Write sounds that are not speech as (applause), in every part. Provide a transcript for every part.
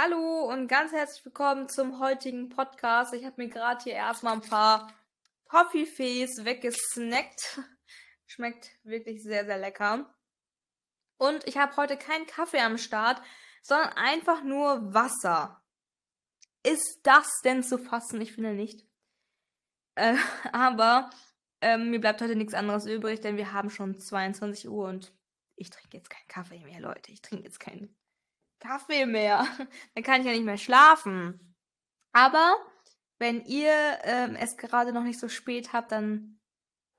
Hallo und ganz herzlich willkommen zum heutigen Podcast. Ich habe mir gerade hier erstmal ein paar Toffifees weggesnackt. (laughs) Schmeckt wirklich sehr, sehr lecker. Und ich habe heute keinen Kaffee am Start, sondern einfach nur Wasser. Ist das denn zu fassen? Ich finde nicht. Äh, (laughs) aber ähm, mir bleibt heute nichts anderes übrig, denn wir haben schon 22 Uhr und ich trinke jetzt keinen Kaffee mehr, Leute. Ich trinke jetzt keinen Kaffee mehr. (laughs) Dann kann ich ja nicht mehr schlafen. Aber wenn ihr ähm, es gerade noch nicht so spät habt, dann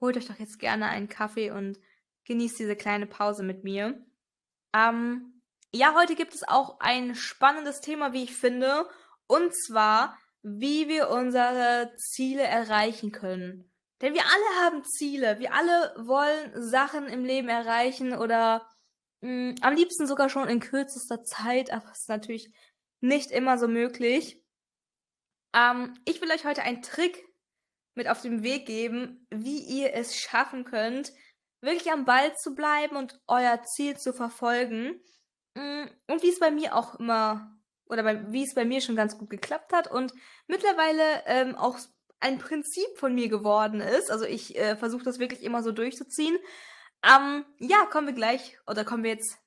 holt euch doch jetzt gerne einen Kaffee und genießt diese kleine Pause mit mir. Ähm, ja, heute gibt es auch ein spannendes Thema, wie ich finde. Und zwar, wie wir unsere Ziele erreichen können. Denn wir alle haben Ziele. Wir alle wollen Sachen im Leben erreichen oder mh, mm, am liebsten sogar schon in kürzester Zeit, aber es ist natürlich nicht immer so möglich. Ähm, ich will euch heute einen Trick mit auf den Weg geben, wie ihr es schaffen könnt, wirklich am Ball zu bleiben und euer Ziel zu verfolgen. Mm, und wie es bei mir auch immer, oder bei, wie es bei mir schon ganz gut geklappt hat und mittlerweile ähm, auch ein Prinzip von mir geworden ist. Also ich äh, versuche das wirklich immer so durchzuziehen. Ähm, ja, kommen wir gleich, oder kommen wir jetzt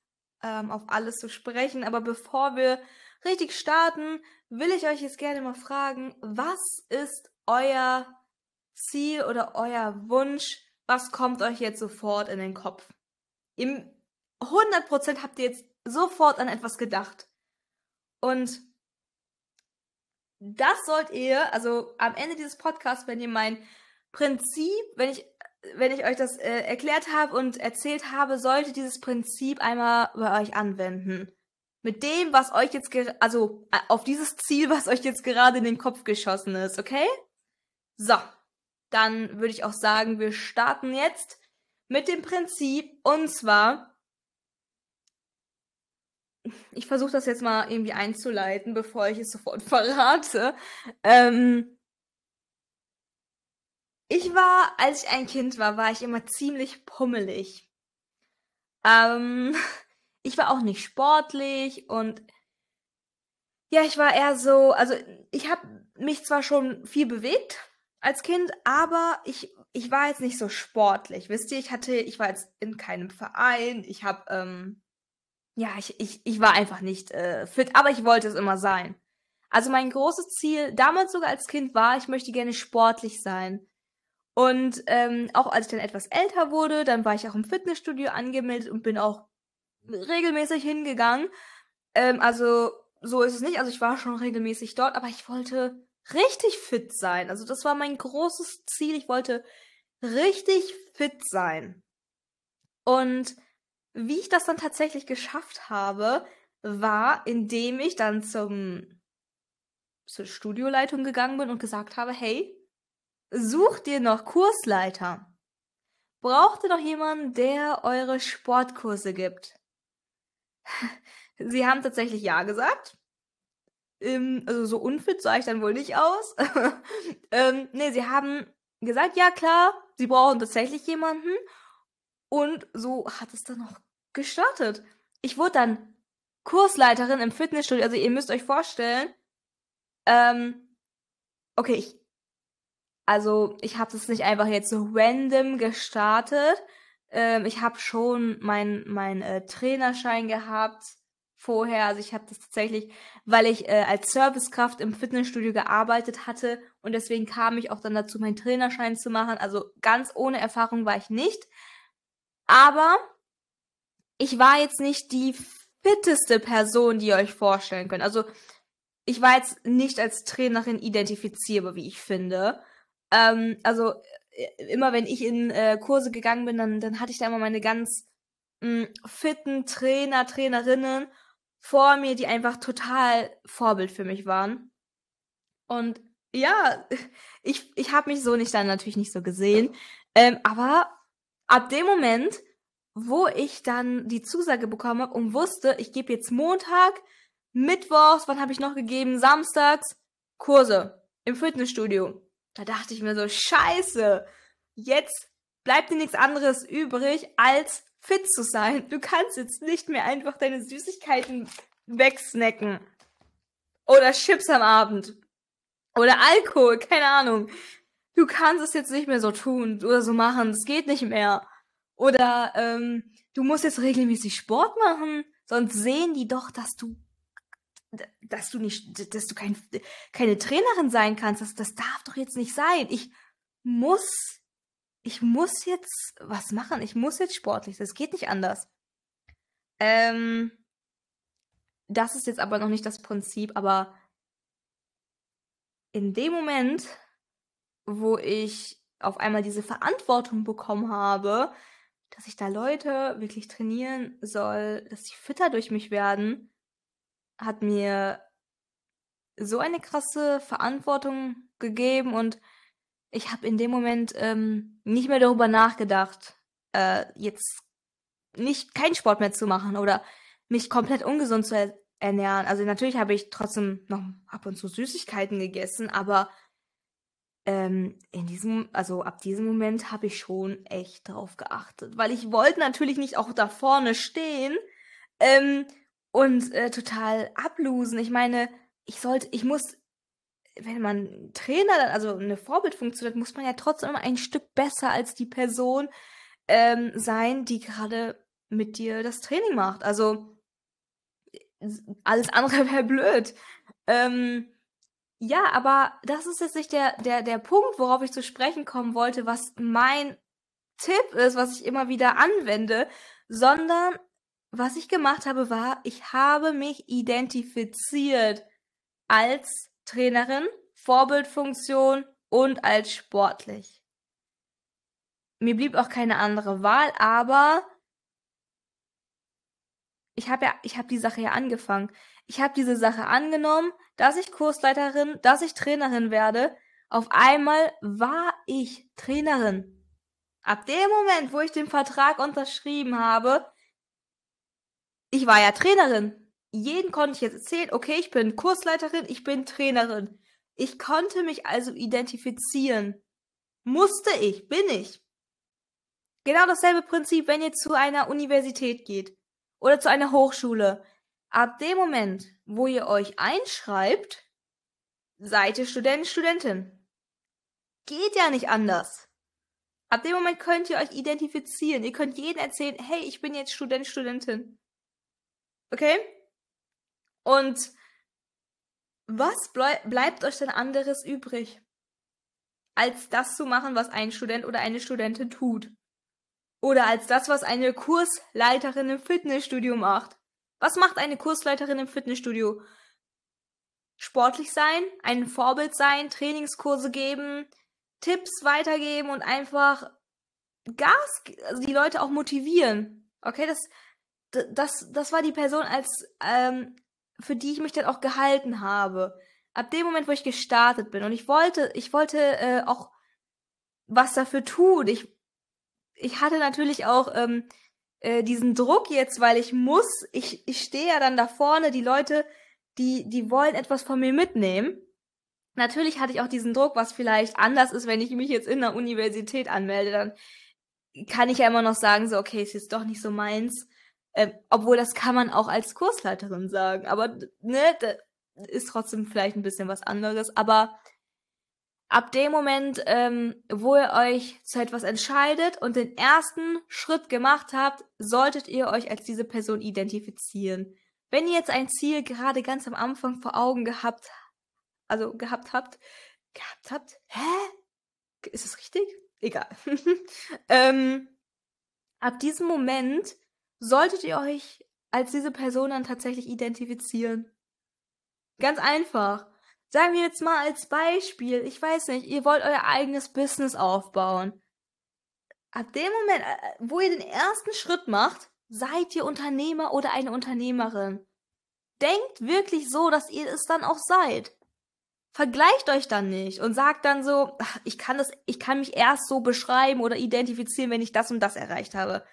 ähm, auf alles zu sprechen. Aber bevor wir richtig starten, will ich euch jetzt gerne mal fragen, was ist euer Ziel oder euer Wunsch? Was kommt euch jetzt sofort in den Kopf? Im 100% habt ihr jetzt sofort an etwas gedacht. Und das sollt ihr, also am Ende dieses Podcasts, wenn ihr mein Prinzip, wenn ich wenn ich euch das äh, erklärt habe und erzählt habe, solltet dieses Prinzip einmal bei euch anwenden. Mit dem, was euch jetzt, also auf dieses Ziel, was euch jetzt gerade in den Kopf geschossen ist, okay? So, dann würde ich auch sagen, wir starten jetzt mit dem Prinzip und zwar, ich versuche das jetzt mal irgendwie einzuleiten, bevor ich es sofort (laughs) verrate. Ähm, ich war, als ich ein Kind war, war ich immer ziemlich pummelig. Ähm, (laughs) ich war auch nicht sportlich und ja, ich war eher so, also ich habe mich zwar schon viel bewegt als Kind, aber ich ich war jetzt nicht so sportlich. Wisst ihr, ich hatte, ich war jetzt in keinem Verein. Ich habe, ähm, ja, ich, ich, ich war einfach nicht äh, fit, aber ich wollte es immer sein. Also mein großes Ziel, damals sogar als Kind, war, ich möchte gerne sportlich sein. Und ähm, auch als ich dann etwas älter wurde, dann war ich auch im Fitnessstudio angemeldet und bin auch regelmäßig hingegangen. Ähm, also so ist es nicht. Also ich war schon regelmäßig dort, aber ich wollte richtig fit sein. Also das war mein großes Ziel. Ich wollte richtig fit sein. Und wie ich das dann tatsächlich geschafft habe, war, indem ich dann zum zur Studioleitung gegangen bin und gesagt habe, hey, Sucht ihr noch Kursleiter? Braucht ihr noch jemanden, der eure Sportkurse gibt? Sie haben tatsächlich Ja gesagt. Ähm, also so unfit sah ich dann wohl nicht aus. (laughs) ähm, nee, sie haben gesagt, ja klar, sie brauchen tatsächlich jemanden. Und so hat es dann auch gestartet. Ich wurde dann Kursleiterin im Fitnessstudio. Also ihr müsst euch vorstellen, ähm, okay, ich also ich habe das nicht einfach jetzt so random gestartet. Ähm, ich habe schon meinen mein, äh, Trainerschein gehabt vorher. Also ich habe das tatsächlich, weil ich äh, als Servicekraft im Fitnessstudio gearbeitet hatte und deswegen kam ich auch dann dazu, meinen Trainerschein zu machen. Also ganz ohne Erfahrung war ich nicht. Aber ich war jetzt nicht die fitteste Person, die ihr euch vorstellen könnt. Also ich war jetzt nicht als Trainerin identifizierbar, wie ich finde. Ähm, also äh, immer wenn ich in äh, Kurse gegangen bin, dann, dann hatte ich da immer meine ganz mh, hm, fitten Trainer, Trainerinnen vor mir, die einfach total Vorbild für mich waren. Und ja, (laughs) ich, ich habe mich so nicht dann natürlich nicht so gesehen. Ähm, aber ab dem Moment, wo ich dann die Zusage bekommen habe und wusste, ich gebe jetzt Montag, Mittwochs, wann habe ich noch gegeben? Samstags Kurse im Fitnessstudio. Da dachte ich mir so, scheiße, jetzt bleibt dir nichts anderes übrig, als fit zu sein. Du kannst jetzt nicht mehr einfach deine Süßigkeiten wegsnacken. Oder Chips am Abend. Oder Alkohol, keine Ahnung. Du kannst es jetzt nicht mehr so tun oder so machen. Es geht nicht mehr. Oder ähm, du musst jetzt regelmäßig Sport machen, sonst sehen die doch, dass du dass du nicht, dass du kein, keine Trainerin sein kannst. Das, das darf doch jetzt nicht sein. Ich muss, ich muss jetzt was machen. Ich muss jetzt sportlich. Das geht nicht anders. Ähm, das ist jetzt aber noch nicht das Prinzip, aber in dem Moment, wo ich auf einmal diese Verantwortung bekommen habe, dass ich da Leute wirklich trainieren soll, dass sie fitter durch mich werden, hat mir so eine krasse Verantwortung gegeben und ich habe in dem Moment ähm, nicht mehr darüber nachgedacht, äh, jetzt nicht keinen Sport mehr zu machen oder mich komplett ungesund zu er ernähren. Also natürlich habe ich trotzdem noch ab und zu Süßigkeiten gegessen, aber ähm, in diesem, also ab diesem Moment habe ich schon echt drauf geachtet, weil ich wollte natürlich nicht auch da vorne stehen ähm, und äh, total ablosen. Ich meine, ich sollte, ich muss, wenn man Trainer, also eine Vorbildfunktion hat, muss man ja trotzdem ein Stück besser als die Person ähm, sein, die gerade mit dir das Training macht. Also alles andere (laughs) wäre blöd. Ähm, ja, aber das ist jetzt nicht der, der, der Punkt, worauf ich zu sprechen kommen wollte, was mein Tipp ist, was ich immer wieder anwende, sondern was ich gemacht habe, war, ich habe mich identifiziert als Trainerin, Vorbildfunktion und als sportlich. Mir blieb auch keine andere Wahl, aber ich habe ja, ich habe die Sache ja angefangen. Ich habe diese Sache angenommen, dass ich Kursleiterin, dass ich Trainerin werde. Auf einmal war ich Trainerin. Ab dem Moment, wo ich den Vertrag unterschrieben habe, ich war ja Trainerin. Jeden konnte ich jetzt erzählen, okay, ich bin Kursleiterin, ich bin Trainerin. Ich konnte mich also identifizieren. Musste ich, bin ich. Genau dasselbe Prinzip, wenn ihr zu einer Universität geht oder zu einer Hochschule. Ab dem Moment, wo ihr euch einschreibt, seid ihr Student, Studentin. Geht ja nicht anders. Ab dem Moment könnt ihr euch identifizieren. Ihr könnt jedem erzählen, hey, ich bin jetzt Student, Studentin. Okay? Und was bleib, bleibt euch denn anderes übrig, als das zu machen, was ein Student oder eine Studentin tut? Oder als das, was eine Kursleiterin im Fitnessstudio macht. Was macht eine Kursleiterin im Fitnessstudio? Sportlich sein, ein Vorbild sein, Trainingskurse geben, Tipps weitergeben und einfach Gas, also die Leute auch motivieren. Okay, das, das, das war die Person, als ähm, für die ich mich dann auch gehalten habe. Ab dem Moment, wo ich gestartet bin und ich wollte, ich wollte äh, auch was dafür tun. Ich ich hatte natürlich auch ähm, äh, diesen Druck jetzt, weil ich muss, ich, ich stehe ja dann da vorne, die Leute, die, die wollen etwas von mir mitnehmen. Natürlich hatte ich auch diesen Druck, was vielleicht anders ist, wenn ich mich jetzt in der Universität anmelde, dann kann ich ja immer noch sagen, so, okay, ist jetzt doch nicht so meins. Ähm, obwohl, das kann man auch als Kursleiterin sagen. Aber, ne, das ist trotzdem vielleicht ein bisschen was anderes. Aber ab dem Moment, ähm, wo ihr euch zu etwas entscheidet und den ersten Schritt gemacht habt, solltet ihr euch als diese Person identifizieren. Wenn ihr jetzt ein Ziel gerade ganz am Anfang vor Augen gehabt, also gehabt habt, gehabt habt, hä? Ist es richtig? Egal. (laughs) ähm, ab diesem Moment solltet ihr euch als diese Person dann tatsächlich identifizieren. Ganz einfach. Sagen wir jetzt mal als Beispiel, ich weiß nicht, ihr wollt euer eigenes Business aufbauen. Ab dem Moment, äh, wo ihr den ersten Schritt macht, seid ihr Unternehmer oder eine Unternehmerin. Denkt wirklich so, dass ihr es dann auch seid. Vergleicht euch dann nicht und sagt dann so, ich kann das, ich kann mich erst so beschreiben oder identifizieren, wenn ich das und das erreicht habe.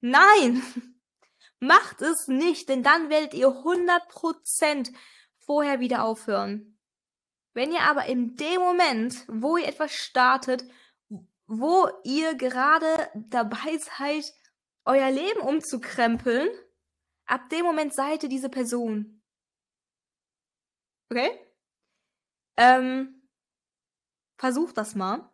Nein! (laughs) Macht es nicht, denn dann werdet ihr 100% vorher wieder aufhören. Wenn ihr aber in dem Moment, wo ihr etwas startet, wo ihr gerade dabei seid, euer Leben umzukrempeln, ab dem Moment seid ihr diese Person. Okay? Ähm, versucht das mal.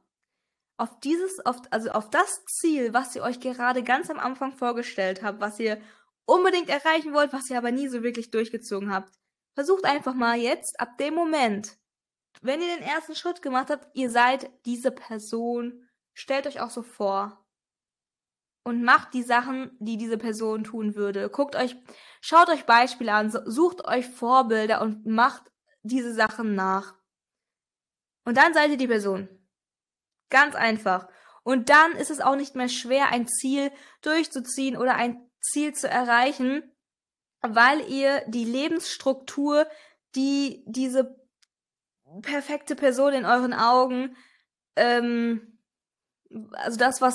Auf dieses, auf, also auf das Ziel, was ihr euch gerade ganz am Anfang vorgestellt habt, was ihr unbedingt erreichen wollt, was ihr aber nie so wirklich durchgezogen habt. Versucht einfach mal jetzt, ab dem Moment, wenn ihr den ersten Schritt gemacht habt, ihr seid diese Person, stellt euch auch so vor. Und macht die Sachen, die diese Person tun würde. Guckt euch, schaut euch Beispiele an, sucht euch Vorbilder und macht diese Sachen nach. Und dann seid ihr die Person. Ganz einfach. Und dann ist es auch nicht mehr schwer, ein Ziel durchzuziehen oder ein Ziel zu erreichen, weil ihr die Lebensstruktur, die diese perfekte Person in euren Augen, ähm, also das, was,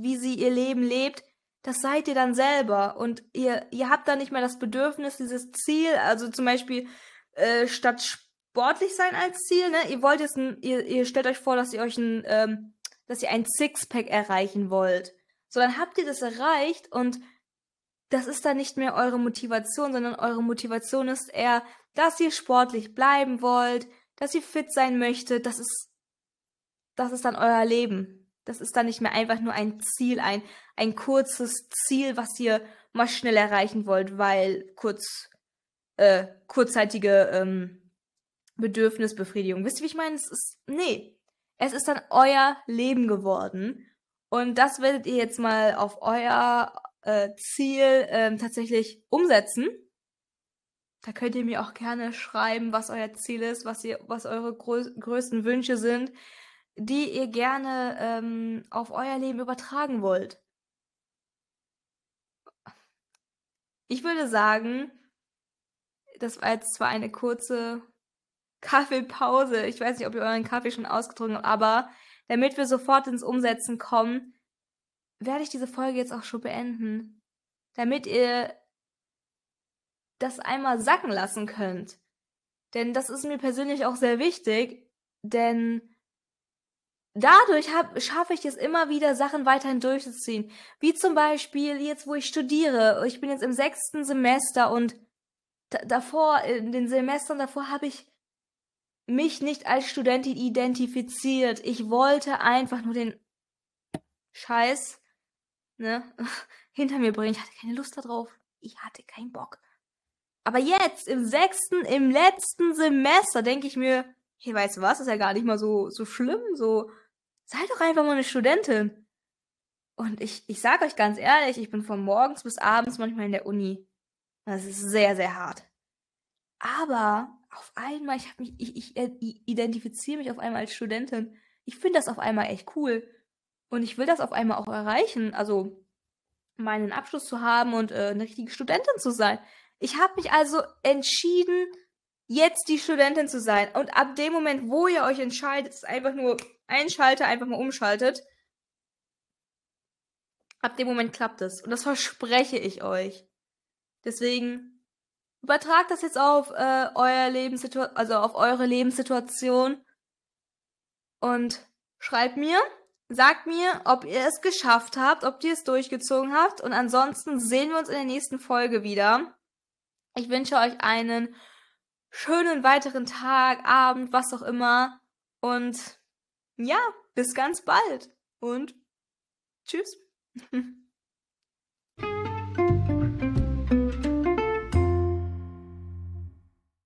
wie sie ihr Leben lebt, das seid ihr dann selber. Und ihr, ihr habt dann nicht mehr das Bedürfnis, dieses Ziel, also zum Beispiel äh, statt sportlich sein als Ziel, ne? Ihr wollt jetzt ein, ihr, ihr stellt euch vor, dass ihr euch ein, ähm, dass ihr ein Sixpack erreichen wollt. So, dann habt ihr das erreicht und das ist dann nicht mehr eure Motivation, sondern eure Motivation ist eher, dass ihr sportlich bleiben wollt, dass ihr fit sein möchtet, das ist, das ist dann euer Leben. Das ist dann nicht mehr einfach nur ein Ziel, ein, ein kurzes Ziel, was ihr mal schnell erreichen wollt, weil kurz, äh, kurzzeitige, ähm, Bedürfnisbefriedigung. Wisst ihr, wie ich meine? Es ist, nee. Es ist dann euer Leben geworden. Und das werdet ihr jetzt mal auf euer äh, Ziel ähm, tatsächlich umsetzen. Da könnt ihr mir auch gerne schreiben, was euer Ziel ist, was ihr, was eure grö größten Wünsche sind, die ihr gerne ähm, auf euer Leben übertragen wollt. Ich würde sagen, das war jetzt zwar eine kurze Kaffeepause. Ich weiß nicht, ob ihr euren Kaffee schon ausgetrunken habt, aber damit wir sofort ins Umsetzen kommen, werde ich diese Folge jetzt auch schon beenden. Damit ihr das einmal sacken lassen könnt. Denn das ist mir persönlich auch sehr wichtig, denn dadurch schaffe ich es immer wieder, Sachen weiterhin durchzuziehen. Wie zum Beispiel jetzt, wo ich studiere. Ich bin jetzt im sechsten Semester und davor, in den Semestern davor habe ich mich nicht als Studentin identifiziert. Ich wollte einfach nur den Scheiß ne, (laughs) hinter mir bringen. Ich hatte keine Lust darauf. Ich hatte keinen Bock. Aber jetzt, im sechsten, im letzten Semester, denke ich mir, hey, weißt du was, ist ja gar nicht mal so, so schlimm, so, sei doch einfach mal eine Studentin. Und ich, ich sag euch ganz ehrlich, ich bin von morgens bis abends manchmal in der Uni. Das ist sehr, sehr hart. Aber auf einmal, ich habe mich, ich, ich identifiziere mich auf einmal als Studentin. Ich finde das auf einmal echt cool. Und ich will das auf einmal auch erreichen. Also meinen Abschluss zu haben und äh, eine richtige Studentin zu sein. Ich habe mich also entschieden, jetzt die Studentin zu sein. Und ab dem Moment, wo ihr euch entscheidet, ist einfach nur einschalte, einfach mal umschaltet. Ab dem Moment klappt es. Und das verspreche ich euch. Deswegen Übertragt das jetzt auf äh, euer Lebenssituation, also auf eure Lebenssituation und schreibt mir, sagt mir, ob ihr es geschafft habt, ob ihr es durchgezogen habt und ansonsten sehen wir uns in der nächsten Folge wieder. Ich wünsche euch einen schönen weiteren Tag, Abend, was auch immer und ja, bis ganz bald und tschüss. (laughs)